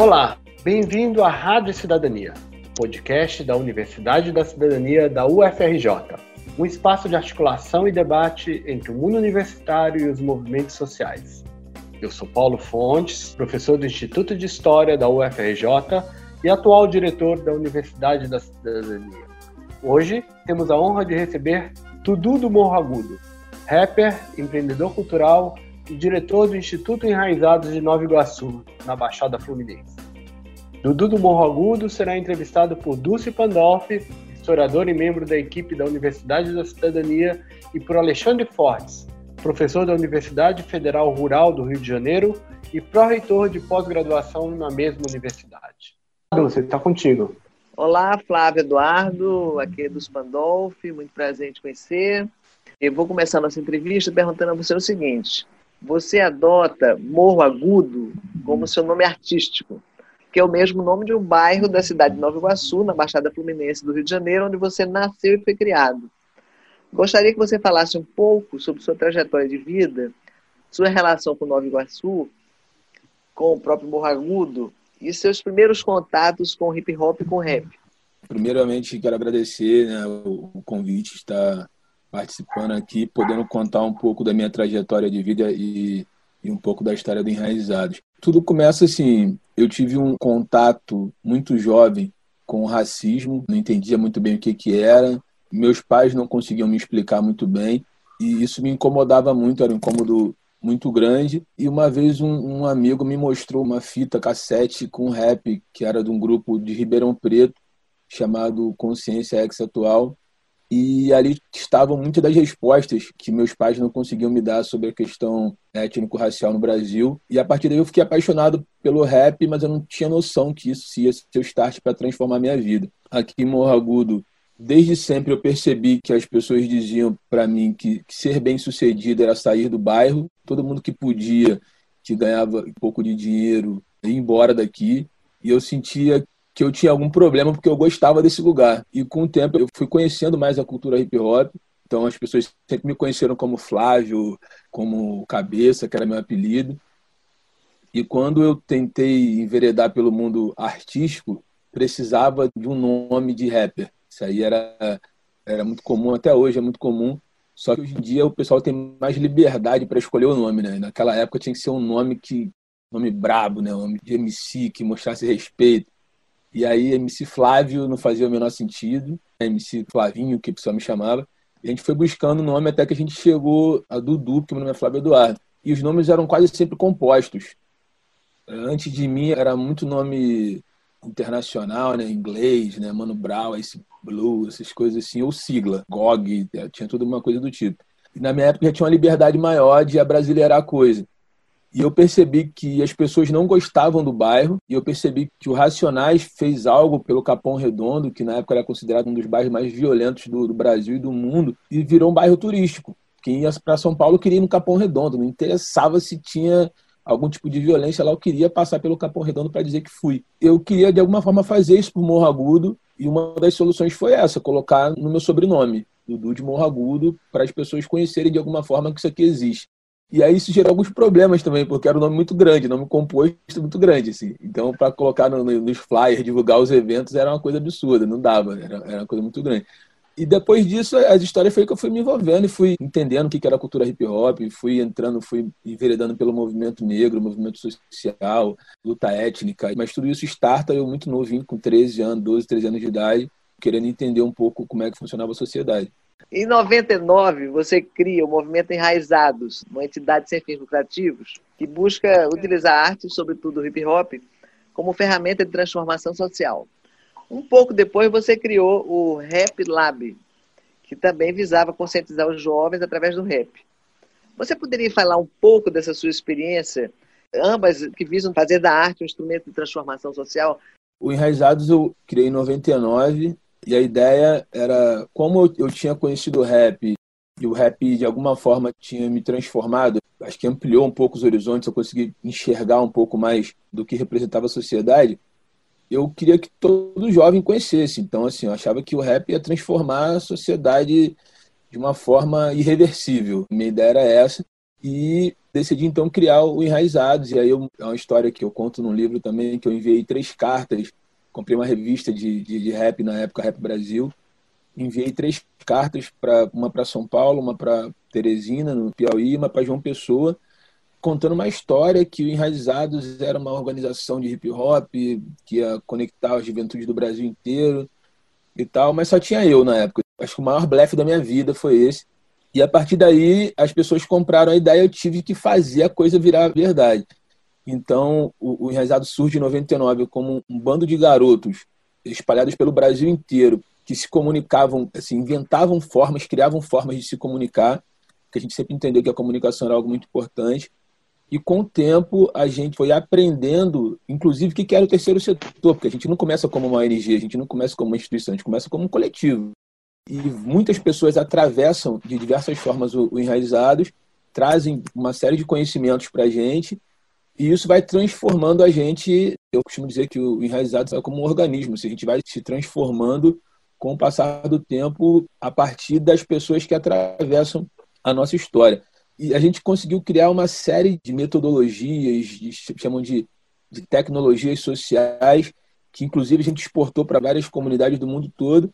Olá, bem-vindo à Rádio Cidadania, podcast da Universidade da Cidadania da UFRJ, um espaço de articulação e debate entre o mundo universitário e os movimentos sociais. Eu sou Paulo Fontes, professor do Instituto de História da UFRJ e atual diretor da Universidade da Cidadania. Hoje temos a honra de receber Tudu do Morro Agudo, rapper, empreendedor cultural e diretor do Instituto Enraizados de Nova Iguaçu, na Baixada Fluminense. Dudu do Morro Agudo será entrevistado por Dulce Pandolfi, historiador e membro da equipe da Universidade da Cidadania, e por Alexandre Fortes, professor da Universidade Federal Rural do Rio de Janeiro e pró-reitor de pós-graduação na mesma universidade. Dulce, está contigo. Olá, Flávio Eduardo, aqui é dos Pandolfi, muito prazer em te conhecer. Eu vou começar nossa entrevista perguntando a você o seguinte: você adota Morro Agudo como seu nome artístico, que é o mesmo nome de um bairro da cidade de Nova Iguaçu, na Baixada Fluminense do Rio de Janeiro, onde você nasceu e foi criado. Gostaria que você falasse um pouco sobre sua trajetória de vida, sua relação com Nova Iguaçu, com o próprio Morro Agudo e seus primeiros contatos com hip hop e com rap. Primeiramente, quero agradecer né, o convite, estar participando aqui, podendo contar um pouco da minha trajetória de vida e, e um pouco da história do Enraizados. Tudo começa assim, eu tive um contato muito jovem com o racismo, não entendia muito bem o que, que era, meus pais não conseguiam me explicar muito bem, e isso me incomodava muito, era um incômodo muito grande. E uma vez um, um, amigo me mostrou uma fita cassete com rap, que era de um grupo de Ribeirão Preto, chamado Consciência Ex Atual, e ali estavam muitas das respostas que meus pais não conseguiam me dar sobre a questão étnico-racial no Brasil. E a partir daí eu fiquei apaixonado pelo rap, mas eu não tinha noção que isso ia ser o start para transformar minha vida. Aqui em Morro Agudo, desde sempre eu percebi que as pessoas diziam para mim que, que ser bem-sucedido era sair do bairro. Todo mundo que podia, que ganhava um pouco de dinheiro, ia embora daqui. E eu sentia que eu tinha algum problema porque eu gostava desse lugar. E com o tempo eu fui conhecendo mais a cultura hip hop. Então as pessoas sempre me conheceram como Flávio, como Cabeça, que era meu apelido. E quando eu tentei enveredar pelo mundo artístico, precisava de um nome de rapper. Isso aí era, era muito comum, até hoje é muito comum. Só que hoje em dia o pessoal tem mais liberdade para escolher o nome, né? Naquela época tinha que ser um nome que nome brabo, né? Um nome de MC que mostrasse respeito. E aí, MC Flávio não fazia o menor sentido, MC Flavinho, que o pessoal me chamava. A gente foi buscando nome até que a gente chegou a Dudu, porque meu nome é Flávio Eduardo. E os nomes eram quase sempre compostos. Antes de mim era muito nome internacional, né, inglês, né, Mano Brown, esse Blue, essas coisas assim, ou sigla, GOG, tinha tudo uma coisa do tipo. E na minha época já tinha uma liberdade maior de abrasileirar a coisa. E eu percebi que as pessoas não gostavam do bairro, e eu percebi que o Racionais fez algo pelo Capão Redondo, que na época era considerado um dos bairros mais violentos do, do Brasil e do mundo, e virou um bairro turístico. Quem ia para São Paulo queria ir no Capão Redondo, não interessava se tinha algum tipo de violência lá, eu queria passar pelo Capão Redondo para dizer que fui. Eu queria, de alguma forma, fazer isso por Morro Agudo, e uma das soluções foi essa, colocar no meu sobrenome, Dudu de Morro Agudo, para as pessoas conhecerem de alguma forma que isso aqui existe. E aí isso gerou alguns problemas também, porque era um nome muito grande, nome composto muito grande, assim. Então, para colocar no, nos flyers, divulgar os eventos, era uma coisa absurda, não dava, era, era uma coisa muito grande. E depois disso, as histórias foi que eu fui me envolvendo e fui entendendo o que era cultura hip hop, fui entrando, fui enveredando pelo movimento negro, movimento social, luta étnica. Mas tudo isso starta eu muito novinho, com 13 anos, 12, 13 anos de idade, querendo entender um pouco como é que funcionava a sociedade. Em 99, você cria o Movimento Enraizados, uma entidade sem fins lucrativos que busca utilizar a arte, sobretudo o hip hop, como ferramenta de transformação social. Um pouco depois, você criou o Rap Lab, que também visava conscientizar os jovens através do rap. Você poderia falar um pouco dessa sua experiência, ambas que visam fazer da arte um instrumento de transformação social? O Enraizados eu criei em 99 e a ideia era, como eu, eu tinha conhecido o rap e o rap de alguma forma tinha me transformado, acho que ampliou um pouco os horizontes, eu consegui enxergar um pouco mais do que representava a sociedade. Eu queria que todo jovem conhecesse. Então, assim, eu achava que o rap ia transformar a sociedade de uma forma irreversível. Minha ideia era essa. E decidi então criar o Enraizados. E aí eu, é uma história que eu conto no livro também, que eu enviei três cartas. Comprei uma revista de, de, de rap na época, Rap Brasil. Enviei três cartas, pra, uma para São Paulo, uma para Teresina, no Piauí, uma para João Pessoa, contando uma história que o Enraizados era uma organização de hip hop que ia conectar a juventude do Brasil inteiro e tal, mas só tinha eu na época. Acho que o maior blefe da minha vida foi esse. E a partir daí as pessoas compraram a ideia, eu tive que fazer a coisa virar verdade. Então o, o Enraizado surge em 99 como um bando de garotos espalhados pelo Brasil inteiro que se comunicavam, assim, inventavam formas, criavam formas de se comunicar, que a gente sempre entendeu que a comunicação era algo muito importante. E com o tempo a gente foi aprendendo, inclusive, o que era o terceiro setor, porque a gente não começa como uma ONG, a gente não começa como uma instituição, a gente começa como um coletivo. E muitas pessoas atravessam de diversas formas o, o Enraizados, trazem uma série de conhecimentos para a gente, e isso vai transformando a gente. Eu costumo dizer que o Enraizados é como um organismo, se a gente vai se transformando com o passar do tempo a partir das pessoas que atravessam a nossa história. E a gente conseguiu criar uma série de metodologias, de, chamam de, de tecnologias sociais, que inclusive a gente exportou para várias comunidades do mundo todo,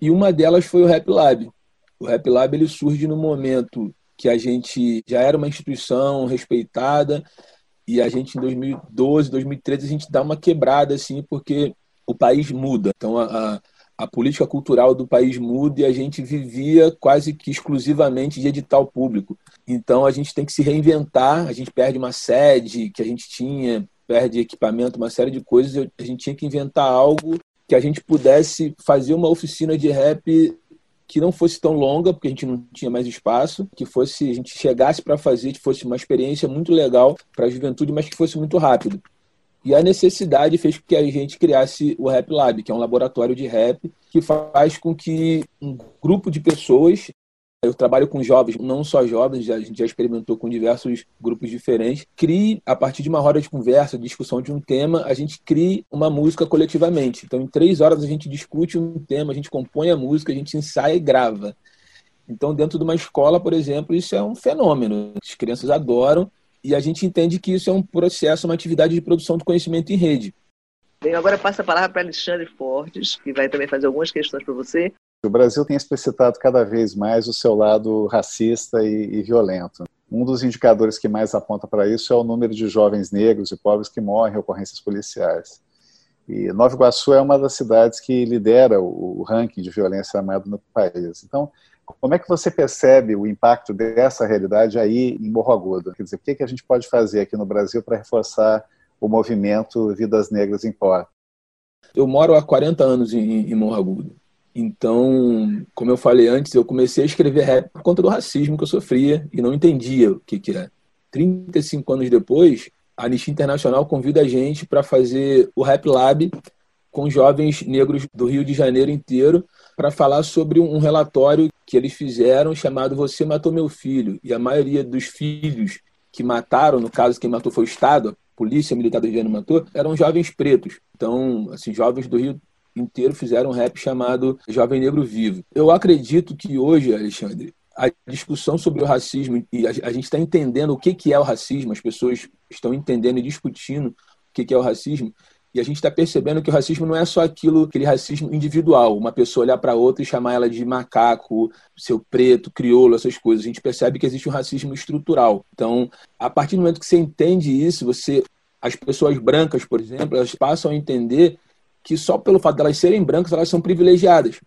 e uma delas foi o Rap Lab. O Rap Lab ele surge no momento que a gente já era uma instituição respeitada e a gente em 2012, 2013 a gente dá uma quebrada assim porque o país muda. Então a, a, a política cultural do país muda e a gente vivia quase que exclusivamente de edital público. Então a gente tem que se reinventar, a gente perde uma sede que a gente tinha, perde equipamento, uma série de coisas, a gente tinha que inventar algo que a gente pudesse fazer uma oficina de rap que não fosse tão longa, porque a gente não tinha mais espaço, que fosse a gente chegasse para fazer, que fosse uma experiência muito legal para a juventude, mas que fosse muito rápido. E a necessidade fez com que a gente criasse o Rap Lab, que é um laboratório de rap que faz com que um grupo de pessoas eu trabalho com jovens, não só jovens, a gente já experimentou com diversos grupos diferentes. Crie, a partir de uma roda de conversa, discussão de um tema, a gente crie uma música coletivamente. Então, em três horas, a gente discute um tema, a gente compõe a música, a gente ensaia e grava. Então, dentro de uma escola, por exemplo, isso é um fenômeno. As crianças adoram e a gente entende que isso é um processo, uma atividade de produção do conhecimento em rede. Bem, agora passa a palavra para Alexandre Fortes, que vai também fazer algumas questões para você. O Brasil tem explicitado cada vez mais o seu lado racista e, e violento. Um dos indicadores que mais aponta para isso é o número de jovens negros e pobres que morrem em ocorrências policiais. E Nova Iguaçu é uma das cidades que lidera o, ranking de violência armada no país. Então, como é que você percebe o impacto dessa realidade aí em Morro Agudo? Quer dizer, o que, que a gente pode fazer aqui no Brasil para reforçar o movimento Vidas Negras Importam? Eu moro há 40 anos em, em Morro Agudo. Então, como eu falei antes, eu comecei a escrever rap por conta do racismo que eu sofria e não entendia o que, que é. 35 anos depois, a Anistia Internacional convida a gente para fazer o Rap Lab com jovens negros do Rio de Janeiro inteiro para falar sobre um relatório que eles fizeram chamado Você Matou Meu Filho. E a maioria dos filhos que mataram, no caso quem matou foi o Estado, a Polícia Militar do Rio de Janeiro matou, eram jovens pretos. Então, assim, jovens do Rio inteiro fizeram um rap chamado Jovem Negro Vivo. Eu acredito que hoje, Alexandre, a discussão sobre o racismo e a, gente está entendendo o que, que é o racismo, as pessoas estão entendendo e discutindo o que, que é o racismo, e a gente está percebendo que o racismo não é só aquilo, aquele racismo individual, uma pessoa olhar para outra e chamar ela de macaco, seu preto, crioulo, essas coisas. A gente percebe que existe um racismo estrutural. Então, a partir do momento que você entende isso, você as pessoas brancas, por exemplo, elas passam a entender que só pelo fato de elas serem brancas, elas são privilegiadas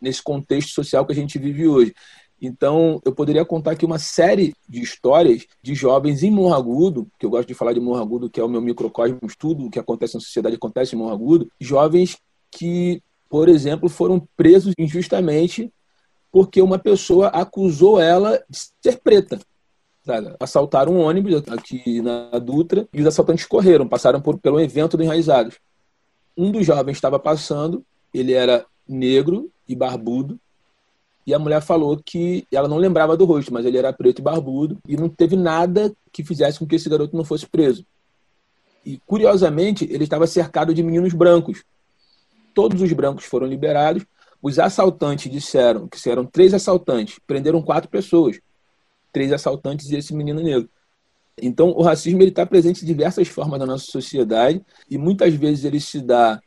nesse contexto social que a gente vive hoje. Então, eu poderia contar aqui uma série de histórias de jovens em Morro Agudo, que eu gosto de falar de Morro Agudo, que é o meu microcosmo, tudo o que acontece na sociedade acontece em Morro Agudo, jovens que, por exemplo, foram presos injustamente porque uma pessoa acusou ela de ser preta. Sabe? Assaltaram um ônibus aqui na Dutra e os assaltantes correram, passaram por, pelo evento do Enraizados um dos jovens estava passando, ele era negro e barbudo, e a mulher falou que ela não lembrava do rosto, mas ele era preto e barbudo, e não teve nada que fizesse com que esse garoto não fosse preso. E, curiosamente, ele estava cercado de meninos brancos. Todos os brancos foram liberados. Os assaltantes disseram que eram três assaltantes, prenderam quatro pessoas. Três assaltantes e esse menino negro. Então, o racismo está presente de diversas formas na nossa sociedade e muitas vezes ele se dá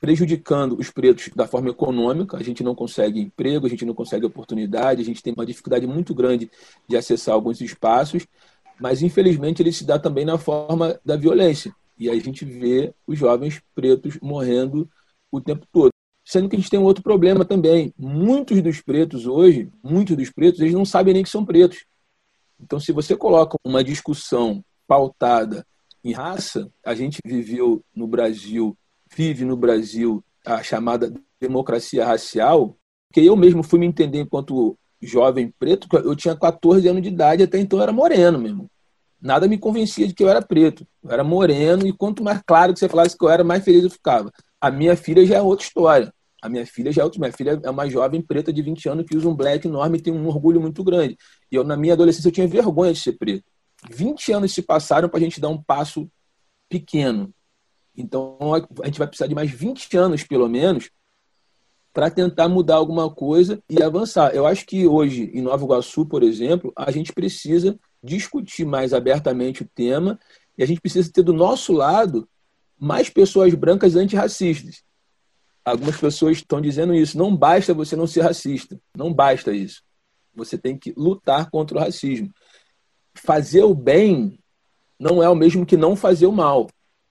prejudicando os pretos da forma econômica. A gente não consegue emprego, a gente não consegue oportunidade, a gente tem uma dificuldade muito grande de acessar alguns espaços, mas infelizmente ele se dá também na forma da violência. E a gente vê os jovens pretos morrendo o tempo todo. Sendo que a gente tem um outro problema também. Muitos dos pretos hoje, muitos dos pretos, eles não sabem nem que são pretos. Então, se você coloca uma discussão pautada em raça, a gente viveu no Brasil vive no Brasil a chamada democracia racial, que eu mesmo fui me entender enquanto jovem preto, eu tinha 14 anos de idade, até então eu era moreno mesmo. Nada me convencia de que eu era preto. Eu era moreno, e quanto mais claro que você falasse que eu era, mais feliz eu ficava. A minha filha já é outra história. A minha filha já é outra. Minha filha é uma jovem preta de 20 anos que usa um black enorme e tem um orgulho muito grande. E eu, na minha adolescência, eu tinha vergonha de ser preto. 20 anos se passaram para a gente dar um passo pequeno. Então, a gente vai precisar de mais 20 anos, pelo menos, para tentar mudar alguma coisa e avançar. Eu acho que hoje, em Nova Iguaçu, por exemplo, a gente precisa discutir mais abertamente o tema e a gente precisa ter do nosso lado mais pessoas brancas antirracistas. Algumas pessoas estão dizendo isso. Não basta você não ser racista. Não basta isso. Você tem que lutar contra o racismo. Fazer o bem não é o mesmo que não fazer o mal.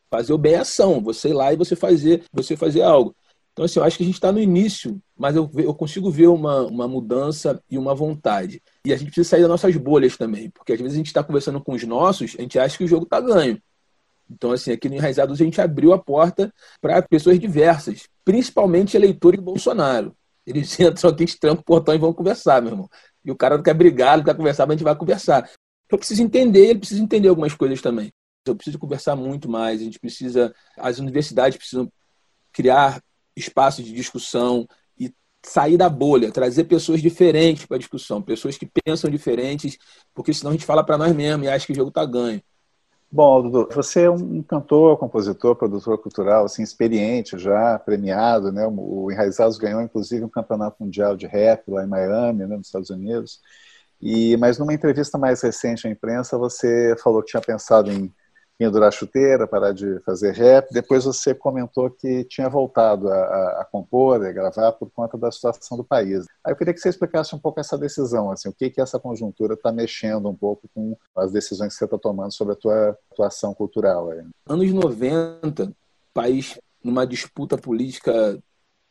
Fazer o bem é ação, você ir lá e você fazer, você fazer algo. Então, assim, eu acho que a gente está no início, mas eu, eu consigo ver uma, uma mudança e uma vontade. E a gente precisa sair das nossas bolhas também, porque às vezes a gente está conversando com os nossos, a gente acha que o jogo está ganho. Então, assim, aqui no Enraizados a gente abriu a porta para pessoas diversas, principalmente eleitores do Bolsonaro. Eles entram aqui, trancam o portão e vão conversar, meu irmão. E o cara não quer brigar, não quer conversar, mas a gente vai conversar. Então, eu preciso entender, ele precisa entender algumas coisas também. Eu preciso conversar muito mais, a gente precisa, as universidades precisam criar espaços de discussão e sair da bolha, trazer pessoas diferentes para a discussão, pessoas que pensam diferentes, porque senão a gente fala para nós mesmos e acha que o jogo está ganho. Bom, Dudu, você é um cantor, compositor, produtor cultural, assim, experiente já, premiado, né? O Enraizados ganhou, inclusive, um campeonato mundial de rap lá em Miami, né, nos Estados Unidos. E, mas numa entrevista mais recente à imprensa, você falou que tinha pensado em pendurar chuteira, parar de fazer rap. Depois você comentou que tinha voltado a, a, a, compor, a gravar por conta da situação do país. Aí eu queria que você explicasse um pouco essa decisão, assim, o que que essa conjuntura está mexendo um pouco com as decisões que você está tomando sobre a tua atuação cultural. Aí. Anos 90, país numa disputa política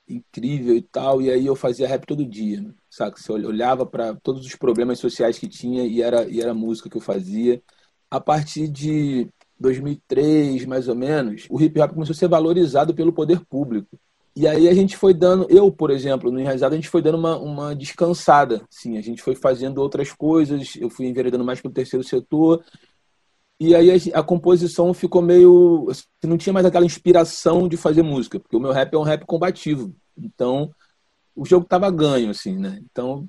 incrível e tal, e aí eu fazia rap todo dia, saca? Você olhava para todos os problemas sociais que tinha e era, e era música que eu fazia. A partir de 2003, mais ou menos, o hip hop começou a ser valorizado pelo poder público. E aí a gente foi dando, eu, por exemplo, no Enraizado, a gente foi dando uma, uma descansada. Sim, a gente foi fazendo outras coisas, eu fui enveredando mais para o terceiro setor. E aí a, a, composição ficou meio. Assim, não tinha mais aquela inspiração de fazer música, porque o meu rap é um rap combativo. Então, o jogo estava ganho, assim, né? Então,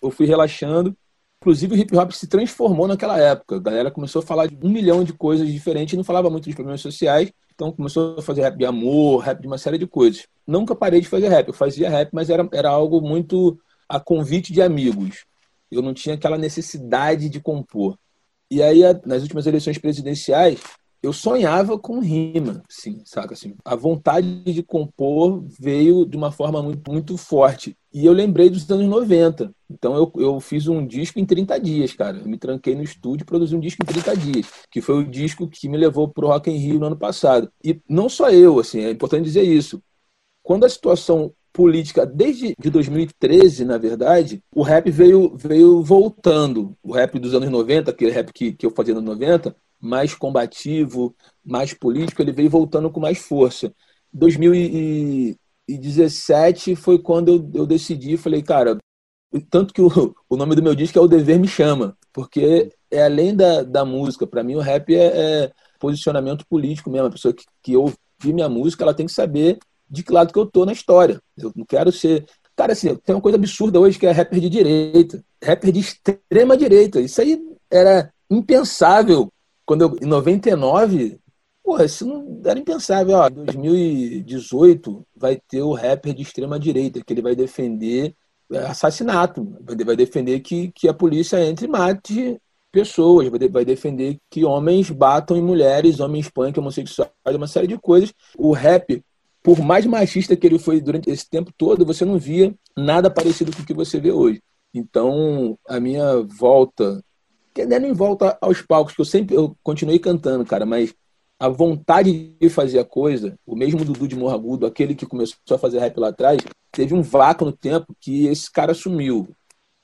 eu fui relaxando. Inclusive, o hip hop se transformou naquela época. A galera começou a falar de um milhão de coisas diferentes, não falava muito de problemas sociais. Então, começou a fazer rap de amor, rap de uma série de coisas. Nunca parei de fazer rap. Eu fazia rap, mas era, era algo muito a convite de amigos. Eu não tinha aquela necessidade de compor. E aí, nas últimas eleições presidenciais, eu sonhava com rima, assim, saca? Assim, a vontade de compor veio de uma forma muito, muito forte. E eu lembrei dos anos 90. Então eu, eu fiz um disco em 30 dias, cara. Eu me tranquei no estúdio e produzi um disco em 30 dias, que foi o disco que me levou pro Rock in Rio no ano passado. E não só eu, assim, é importante dizer isso. Quando a situação política, desde de 2013, na verdade, o rap veio, veio voltando. O rap dos anos 90, aquele rap que, que eu fazia nos 90, mais combativo, mais político, ele veio voltando com mais força. 2017 foi quando eu, eu decidi, falei, cara, tanto que o, o nome do meu disco é O Dever Me Chama, porque é além da, da música, para mim o rap é, é, posicionamento político mesmo, a pessoa que, que ouve minha música, ela tem que saber de que lado que eu tô na história. Eu não quero ser Cara, assim, tem uma coisa absurda hoje que é rapper de direita. Rapper de extrema direita. Isso aí era impensável quando eu, em 99, porra, isso não era impensável. Ó, 2018 vai ter o rapper de extrema direita, que ele vai defender é, assassinato, vai defender que, que a polícia entre e mate pessoas, vai defender que homens batam em mulheres, homens punk, homossexuais, uma série de coisas. O rap, por mais machista que ele foi durante esse tempo todo, você não via nada parecido com o que você vê hoje. Então, a minha volta, que não é nem volta aos palcos, que eu sempre eu continuei cantando, cara, mas a vontade de fazer a coisa, o mesmo Dudu de Morragudo, aquele que começou a fazer rap lá atrás, teve um vácuo no tempo que esse cara sumiu.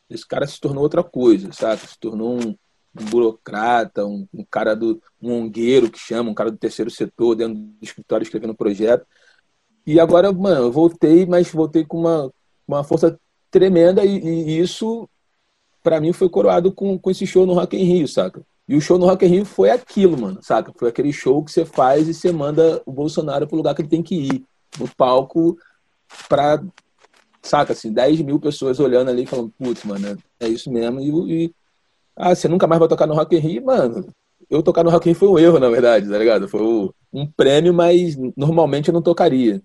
Esse cara se tornou outra coisa, sabe? Se tornou um, um burocrata, um, um, cara do um ongueiro que chama, um cara do terceiro setor dentro do escritório escrevendo projeto. E agora, mano, eu voltei, mas voltei com uma, uma força tremenda e, e isso para mim foi coroado com, com esse show no Rock in Rio, saca? E o show no Rock in Rio foi aquilo, mano, saca? Foi aquele show que você faz e você manda o Bolsonaro pro lugar que ele tem que ir, no palco, pra, saca, assim, 10 mil pessoas olhando ali falando, putz, mano, é isso mesmo. E, e, ah, você nunca mais vai tocar no Rock in Rio? Mano, eu tocar no Rock in Rio foi um erro, na verdade, tá ligado? Foi um prêmio, mas normalmente eu não tocaria.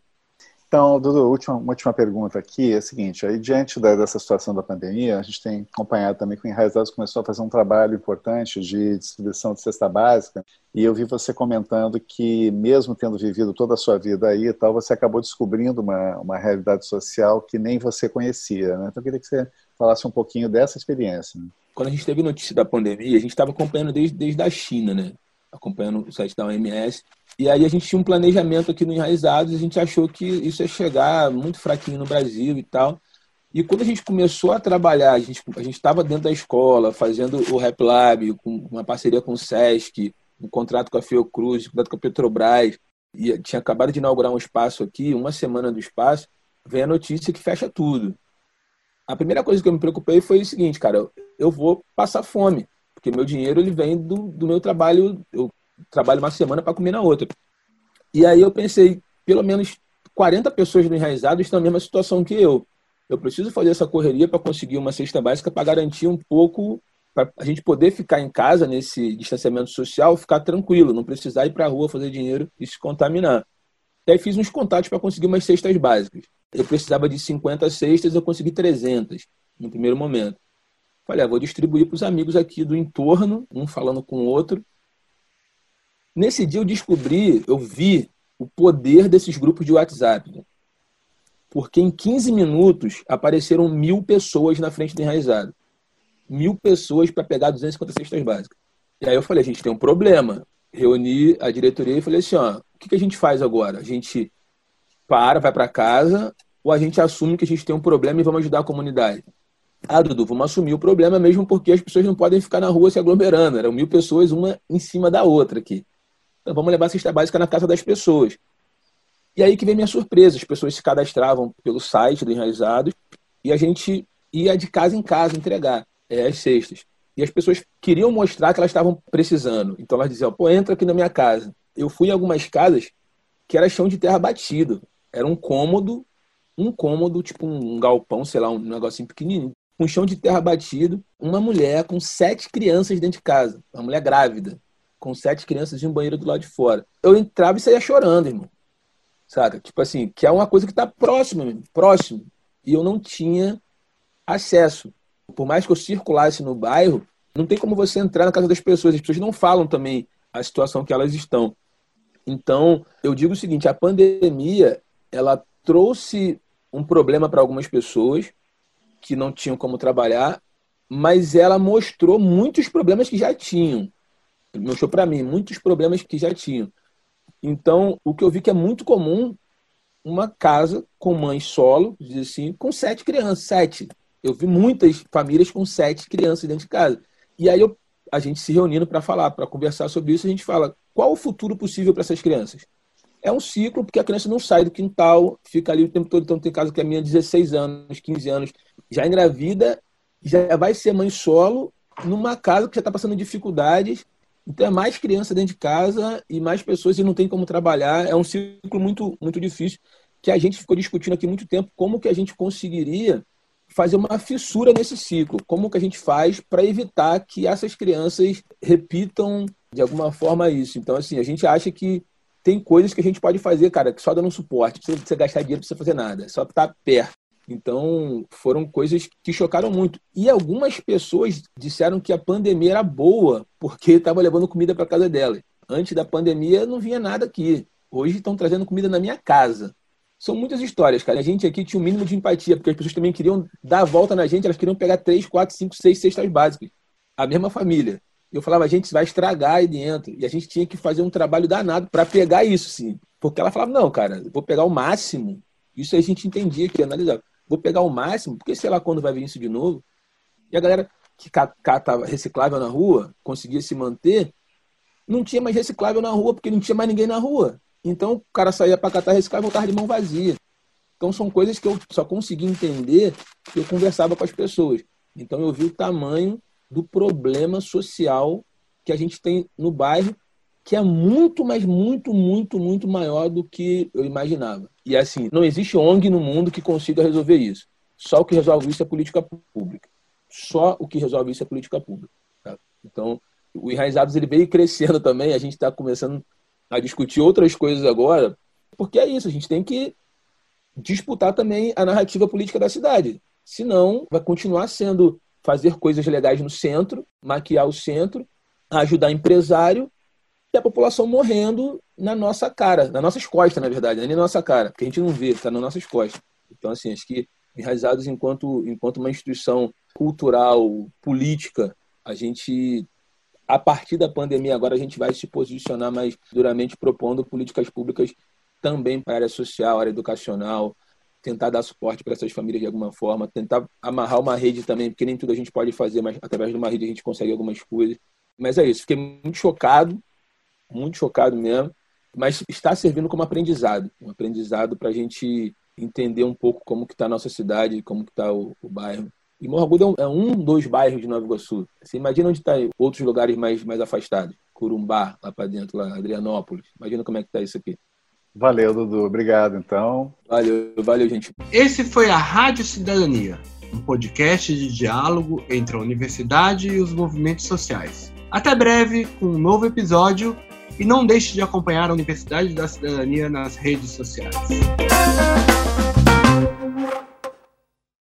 Então, Dudu, última, uma última pergunta aqui é a seguinte, aí diante da, dessa situação da pandemia, a gente tem acompanhado também que o Enraizados começou a fazer um trabalho importante de distribuição de cesta básica, e eu vi você comentando que mesmo tendo vivido toda a sua vida aí e tal, você acabou descobrindo uma, uma realidade social que nem você conhecia, né? Então eu queria que você falasse um pouquinho dessa experiência. Né? Quando a gente teve notícia da pandemia, a gente estava acompanhando desde, desde a China, né? Acompanhando o site da OMS, e aí a gente tinha um planejamento aqui no Enraizados, a gente achou que isso ia chegar muito fraquinho no Brasil e tal. E quando a gente começou a trabalhar, a gente a estava dentro da escola, fazendo o Rap Lab, com uma parceria com o SESC, um contrato com a Fiocruz, um contrato com a Petrobras, e tinha acabado de inaugurar um espaço aqui, uma semana do espaço, vem a notícia que fecha tudo. A primeira coisa que eu me preocupei foi o seguinte, cara, eu vou passar fome, porque meu dinheiro ele vem do, do meu trabalho, eu trabalho uma semana para comer na outra. E aí eu pensei, pelo menos 40 pessoas no enraizado estão na mesma situação que eu. Eu preciso fazer essa correria para conseguir uma cesta básica para garantir um pouco para a gente poder ficar em casa nesse distanciamento social, ficar tranquilo, não precisar ir para a rua fazer dinheiro e se contaminar. Aí fiz uns contatos para conseguir umas cestas básicas. Eu precisava de 50 cestas, eu consegui 300 no primeiro momento. Falei, ah, vou distribuir para os amigos aqui do entorno, um falando com o outro, Nesse dia eu descobri, eu vi o poder desses grupos de WhatsApp. Né? Porque em 15 minutos apareceram mil pessoas na frente do enraizado. Mil pessoas para pegar 250 cestas básicas. E aí eu falei, a gente tem um problema. Reuni a diretoria e falei assim, ó, o que, que a gente faz agora? A gente para, vai para casa, ou a gente assume que a gente tem um problema e vamos ajudar a comunidade? Ah, Dudu, vamos assumir o problema mesmo porque as pessoas não podem ficar na rua se aglomerando. Eram mil pessoas, uma em cima da outra aqui. Então, vamos levar a cesta básica na casa das pessoas. E aí que vem minha surpresa. As pessoas se cadastravam pelo site do Enraizados e a gente ia de casa em casa entregar é, as cestas. E as pessoas queriam mostrar que elas estavam precisando. Então elas diziam, pô, entra aqui na minha casa. Eu fui em algumas casas que era chão de terra batido. Era um cômodo, um cômodo, tipo um galpão, sei lá, um negocinho pequenininho, com chão de terra batido, uma mulher com sete crianças dentro de casa, uma mulher grávida com sete crianças em um banheiro do lado de fora. Eu entrava e saía chorando, irmão. Saca? Tipo assim, que é uma coisa que está próximo, próximo. E eu não tinha acesso. Por mais que eu circulasse no bairro, não tem como você entrar na casa das pessoas. As pessoas não falam também a situação que elas estão. Então, eu digo o seguinte: a pandemia ela trouxe um problema para algumas pessoas que não tinham como trabalhar, mas ela mostrou muitos problemas que já tinham mostrou para mim muitos problemas que já tinham. Então, o que eu vi que é muito comum uma casa com mãe solo, diz assim, com sete crianças, sete. Eu vi muitas famílias com sete crianças dentro de casa. E aí eu, a gente se reunindo para falar, para conversar sobre isso, a gente fala qual o futuro possível para essas crianças. É um ciclo, porque a criança não sai do quintal, fica ali o tempo todo. Então, tem casa que a minha 16 anos, 15 anos, já engravida, já vai ser mãe solo numa casa que já está passando dificuldades então é mais criança dentro de casa e mais pessoas e não tem como trabalhar. É um ciclo muito, muito difícil que a gente ficou discutindo aqui muito tempo como que a gente conseguiria fazer uma fissura nesse ciclo. Como que a gente faz para evitar que essas crianças repitam de alguma forma isso. Então, assim, a gente acha que tem coisas que a gente pode fazer, cara, que só dando um suporte. Não precisa gastar dinheiro, não precisa fazer nada. Só estar perto. Então, foram coisas que chocaram muito. E algumas pessoas disseram que a pandemia era boa porque estava levando comida para casa delas. Antes da pandemia não vinha nada aqui. Hoje estão trazendo comida na minha casa. São muitas histórias, cara. A gente aqui tinha um mínimo de empatia, porque as pessoas também queriam dar a volta na gente, elas queriam pegar três, quatro, cinco, seis cestas básicas. A mesma família. Eu falava, a gente vai estragar aí dentro. E a gente tinha que fazer um trabalho danado para pegar isso, sim. Porque ela falava, não, cara, vou pegar o máximo. Isso a gente entendia que analisava. Vou pegar o máximo, porque sei lá quando vai vir isso de novo. E a galera que catava reciclável na rua, conseguia se manter, não tinha mais reciclável na rua, porque não tinha mais ninguém na rua. Então o cara saía para catar reciclável e voltava de mão vazia. Então são coisas que eu só consegui entender que eu conversava com as pessoas. Então eu vi o tamanho do problema social que a gente tem no bairro, que é muito, mas muito, muito, muito maior do que eu imaginava. E assim, não existe ONG no mundo que consiga resolver isso. Só o que resolve isso é política pública. Só o que resolve isso é política pública. Tá? Então, o Enraizados ele veio crescendo também, a gente está começando a discutir outras coisas agora, porque é isso, a gente tem que disputar também a narrativa política da cidade. Senão, vai continuar sendo fazer coisas legais no centro, maquiar o centro, ajudar empresário e a população morrendo na nossa cara, nas nossas costas, na verdade, não é nem na nossa cara, porque a gente não vê, está nas nossas costas. Então, assim, acho que Enraizados, enquanto, enquanto uma instituição cultural, política, a gente a partir da pandemia, agora a gente vai se posicionar mais duramente propondo políticas públicas também para a área social, área educacional, tentar dar suporte para essas famílias de alguma forma, tentar amarrar uma rede também, porque nem tudo a gente pode fazer, mas através de uma rede a gente consegue algumas coisas. Mas é isso, fiquei muito chocado, muito chocado mesmo, mas está servindo como aprendizado, um aprendizado para a gente entender um pouco como que está a nossa cidade, como que está o, o bairro. E Morro Agudo é um, é dos bairros de Nova Iguaçu. Você imagina onde está outros lugares mais, mais afastados. Curumbá, lá para dentro, lá, Adrianópolis. Imagina como é que está isso aqui. Valeu, Dudu. Obrigado, então. Valeu, valeu, gente. Esse foi a Rádio Cidadania, um podcast de diálogo entre a universidade e os movimentos sociais. Até breve com um novo episódio e não deixe de acompanhar a Universidade da Cidadania nas redes sociais.